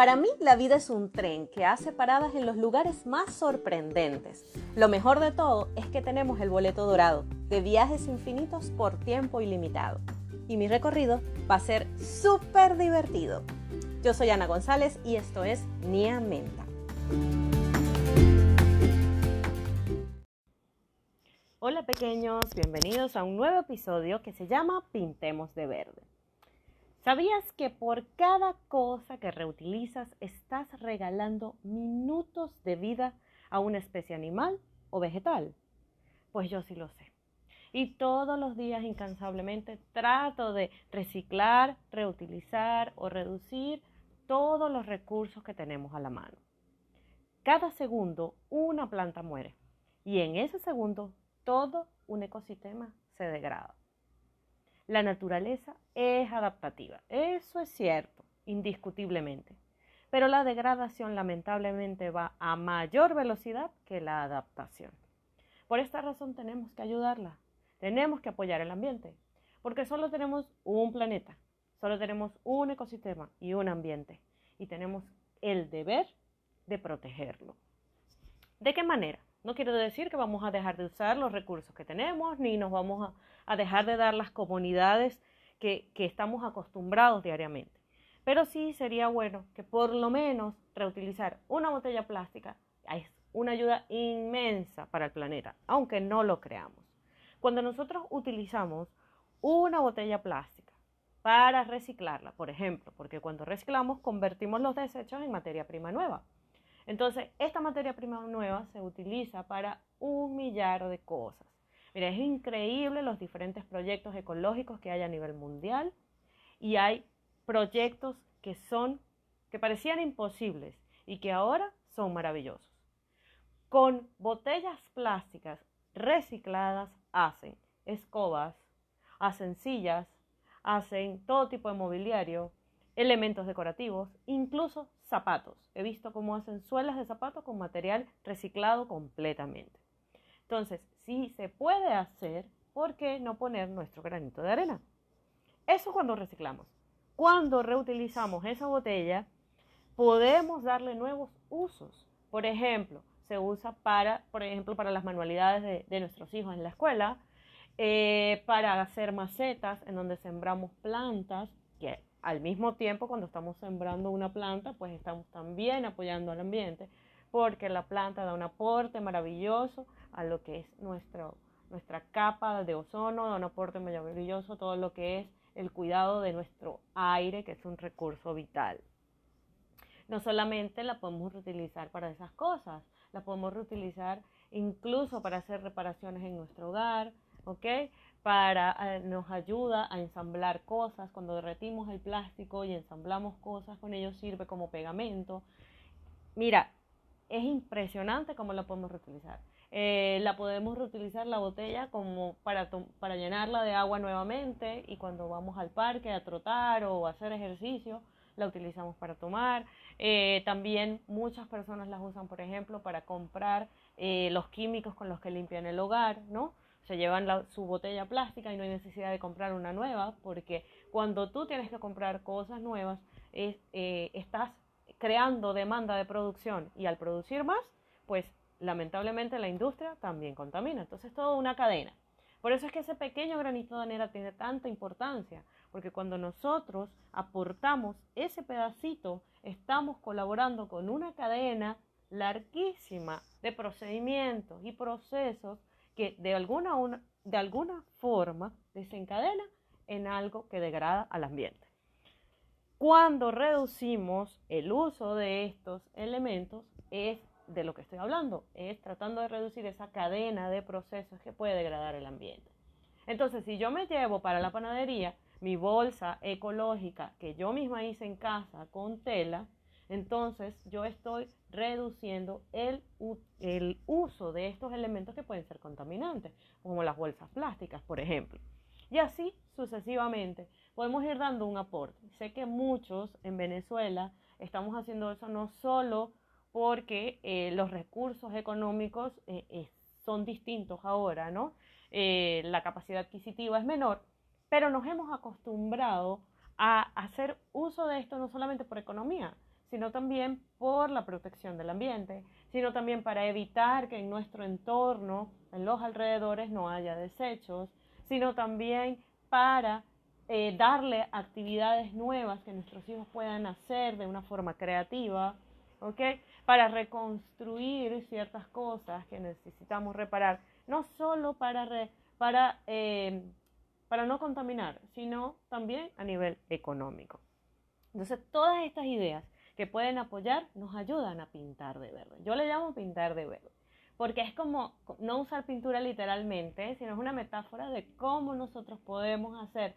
Para mí la vida es un tren que hace paradas en los lugares más sorprendentes. Lo mejor de todo es que tenemos el boleto dorado de viajes infinitos por tiempo ilimitado. Y mi recorrido va a ser súper divertido. Yo soy Ana González y esto es Nia Menta. Hola pequeños, bienvenidos a un nuevo episodio que se llama Pintemos de Verde. ¿Sabías que por cada cosa que reutilizas estás regalando minutos de vida a una especie animal o vegetal? Pues yo sí lo sé. Y todos los días incansablemente trato de reciclar, reutilizar o reducir todos los recursos que tenemos a la mano. Cada segundo una planta muere y en ese segundo todo un ecosistema se degrada. La naturaleza es adaptativa, eso es cierto, indiscutiblemente. Pero la degradación lamentablemente va a mayor velocidad que la adaptación. Por esta razón tenemos que ayudarla, tenemos que apoyar el ambiente, porque solo tenemos un planeta, solo tenemos un ecosistema y un ambiente, y tenemos el deber de protegerlo. ¿De qué manera? No quiero decir que vamos a dejar de usar los recursos que tenemos, ni nos vamos a, dejar de dar las comunidades que, que estamos acostumbrados diariamente. Pero sí sería bueno que por lo menos reutilizar una botella plástica es una ayuda inmensa para el planeta, aunque no lo creamos. Cuando nosotros utilizamos una botella plástica para reciclarla, por ejemplo, porque cuando reciclamos convertimos los desechos en materia prima nueva. Entonces, esta materia prima nueva se utiliza para un millar de cosas. Mira, es increíble los diferentes proyectos ecológicos que hay a nivel mundial y hay proyectos que son que parecían imposibles y que ahora son maravillosos. Con botellas plásticas recicladas hacen escobas, hacen sillas, hacen todo tipo de mobiliario, elementos decorativos, incluso zapatos. He visto cómo hacen suelas de zapatos con material reciclado completamente. Entonces, si se puede hacer, ¿por qué no poner nuestro granito de arena? Eso cuando reciclamos. Cuando reutilizamos esa botella, podemos darle nuevos usos. Por ejemplo, se usa para, por ejemplo, para las manualidades de, nuestros hijos en la escuela, eh, para hacer macetas en donde sembramos plantas, que al mismo tiempo, cuando estamos sembrando una planta, pues estamos también apoyando al ambiente, porque la planta da un aporte maravilloso a lo que es nuestra capa de ozono, da un aporte maravilloso a todo lo que es el cuidado de nuestro aire, que es un recurso vital. No solamente la podemos reutilizar para esas cosas, la podemos reutilizar incluso para hacer reparaciones en nuestro hogar, ¿ok? Para, eh, nos ayuda a ensamblar cosas. Cuando derretimos el plástico y ensamblamos cosas con ello sirve como pegamento. Mira, es impresionante cómo la podemos reutilizar. Eh, la podemos reutilizar la botella como para, para llenarla de agua nuevamente y cuando vamos al parque a trotar o hacer ejercicio, la utilizamos para tomar. Eh, también muchas personas las usan, por ejemplo, para comprar los químicos con los que limpian el hogar, ¿no? Se llevan su botella plástica y no hay necesidad de comprar una nueva, porque cuando tú tienes que comprar cosas nuevas, eh, estás creando demanda de producción y al producir más, pues lamentablemente la industria también contamina. Entonces es toda una cadena. Por eso es que ese pequeño granito de arena tiene tanta importancia, porque cuando nosotros aportamos ese pedacito, estamos colaborando con una cadena larguísima de procedimientos y procesos que de alguna, de alguna forma desencadena en algo que degrada al ambiente. Cuando reducimos el uso de estos elementos es de lo que estoy hablando, es tratando de reducir esa cadena de procesos que puede degradar el ambiente. Entonces, si yo me llevo para la panadería mi bolsa ecológica que yo misma hice en casa con tela, entonces yo estoy reduciendo el, uso de estos elementos que pueden ser contaminantes, como las bolsas plásticas, por ejemplo. Y así sucesivamente podemos ir dando un aporte. Sé que muchos en Venezuela estamos haciendo eso no solo porque eh, los recursos económicos eh, eh, son distintos ahora, ¿no? la capacidad adquisitiva es menor, pero nos hemos acostumbrado a hacer uso de esto no solamente por economía, sino también por la protección del ambiente, sino también para evitar que en nuestro entorno, en los alrededores, no haya desechos, sino también para eh, darle actividades nuevas que nuestros hijos puedan hacer de una forma creativa, ¿ok? Para reconstruir ciertas cosas que necesitamos reparar, no solo para, para, eh, para no contaminar, sino también a nivel económico. Entonces, todas estas ideas que pueden apoyar nos ayudan a pintar de verde. Yo le llamo pintar de verde, porque es como no usar pintura literalmente, sino es una metáfora de cómo nosotros podemos hacer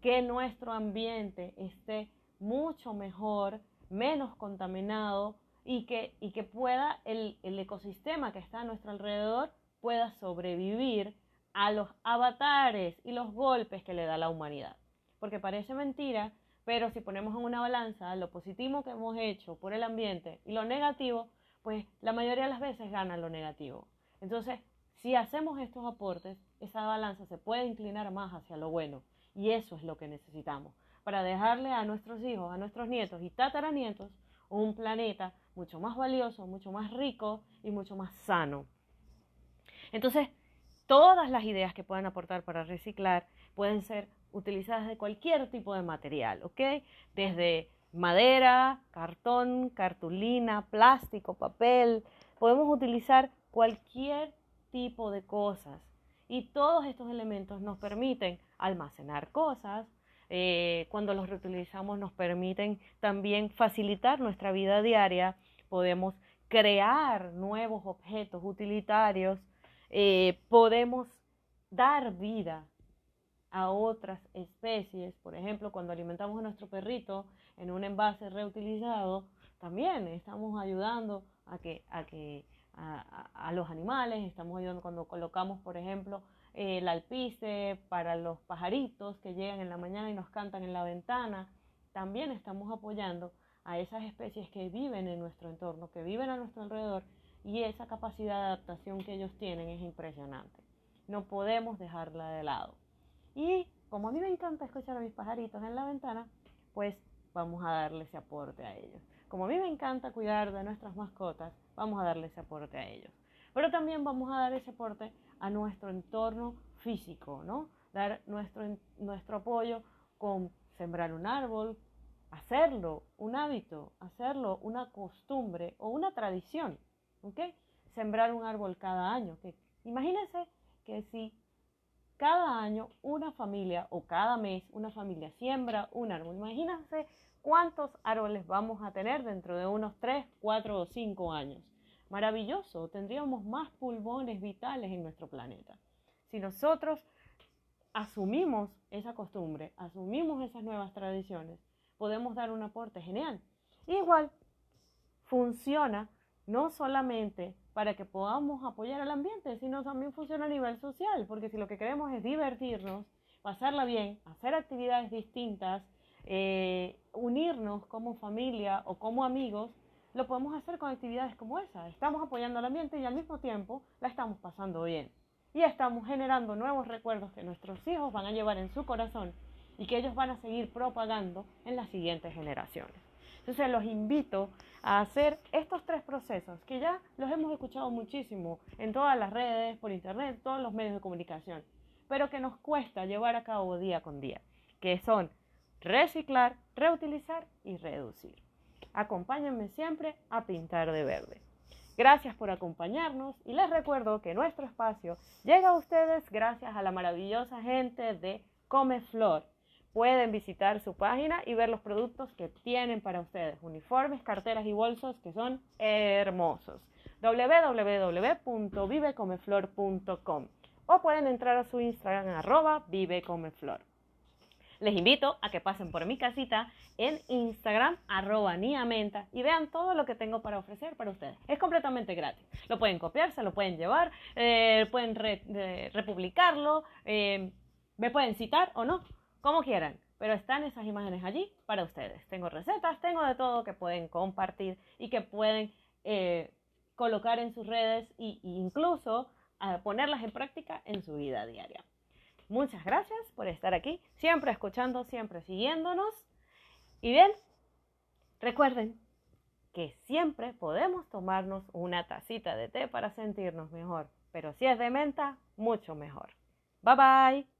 que nuestro ambiente esté mucho mejor, menos contaminado y que, y que pueda el, el ecosistema que está a nuestro alrededor pueda sobrevivir a los avatares y los golpes que le da la humanidad. Porque parece mentira, pero si ponemos en una balanza lo positivo que hemos hecho por el ambiente y lo negativo, pues la mayoría de las veces gana lo negativo. Entonces, si hacemos estos aportes, esa balanza se puede inclinar más hacia lo bueno. Y eso es lo que necesitamos para dejarle a nuestros hijos, a nuestros nietos y tataranietos un planeta mucho más valioso, mucho más rico y mucho más sano. Entonces, todas las ideas que puedan aportar para reciclar pueden ser utilizadas de cualquier tipo de material, ¿ok? Desde madera, cartón, cartulina, plástico, papel. Podemos utilizar cualquier tipo de cosas. Y todos estos elementos nos permiten almacenar cosas. Eh, cuando los reutilizamos nos permiten también facilitar nuestra vida diaria. Podemos crear nuevos objetos utilitarios. Eh, podemos dar vida a otras especies. Por ejemplo, cuando alimentamos a nuestro perrito en un envase reutilizado, también estamos ayudando a que, a, que a, los animales, estamos ayudando cuando colocamos, por ejemplo, el alpice para los pajaritos que llegan en la mañana y nos cantan en la ventana, también estamos apoyando a esas especies que viven en nuestro entorno, que viven a nuestro alrededor y esa capacidad de adaptación que ellos tienen es impresionante. No podemos dejarla de lado. Y como a mí me encanta escuchar a mis pajaritos en la ventana, pues vamos a darle ese aporte a ellos. Como a mí me encanta cuidar de nuestras mascotas, vamos a darle ese aporte a ellos. Pero también vamos a dar ese aporte a nuestro entorno físico, ¿no? Dar nuestro, nuestro apoyo con sembrar un árbol, hacerlo un hábito, hacerlo una costumbre o una tradición, ¿ok? Sembrar un árbol cada año. Que, imagínense que si cada año una familia o cada mes una familia siembra un árbol. Imagínense cuántos árboles vamos a tener dentro de unos 3, 4 o 5 años. Maravilloso, tendríamos más pulmones vitales en nuestro planeta. Si nosotros asumimos esa costumbre, asumimos esas nuevas tradiciones, podemos dar un aporte genial. Igual funciona no solamente para que podamos apoyar al ambiente, sino también funciona a nivel social, porque si lo que queremos es divertirnos, pasarla bien, hacer actividades distintas, eh, unirnos como familia o como amigos, lo podemos hacer con actividades como esa. Estamos apoyando al ambiente y al mismo tiempo la estamos pasando bien. Y estamos generando nuevos recuerdos que nuestros hijos van a llevar en su corazón y que ellos van a seguir propagando en las siguientes generaciones. Entonces los invito a hacer estos tres procesos que ya los hemos escuchado muchísimo en todas las redes, por internet, todos los medios de comunicación, pero que nos cuesta llevar a cabo día con día, que son reciclar, reutilizar y reducir. Acompáñenme siempre a pintar de verde. Gracias por acompañarnos y les recuerdo que nuestro espacio llega a ustedes gracias a la maravillosa gente de Comeflor pueden visitar su página y ver los productos que tienen para ustedes, uniformes, carteras y bolsos que son hermosos. www.vivecomeflor.com o pueden entrar a su Instagram arroba vivecomeflor. Les invito a que pasen por mi casita en Instagram, arroba niamenta, y vean todo lo que tengo para ofrecer para ustedes. Es completamente gratis. Lo pueden copiar, se lo pueden llevar, eh, pueden republicarlo, eh, me pueden citar o no como quieran, pero están esas imágenes allí para ustedes. Tengo recetas, tengo de todo que pueden compartir y que pueden eh, colocar en sus redes e incluso ponerlas en práctica en su vida diaria. Muchas gracias por estar aquí, siempre escuchando, siempre siguiéndonos. Y bien, recuerden, que siempre podemos tomarnos una tacita de té para sentirnos mejor. Pero si es de menta, mucho mejor. Bye bye.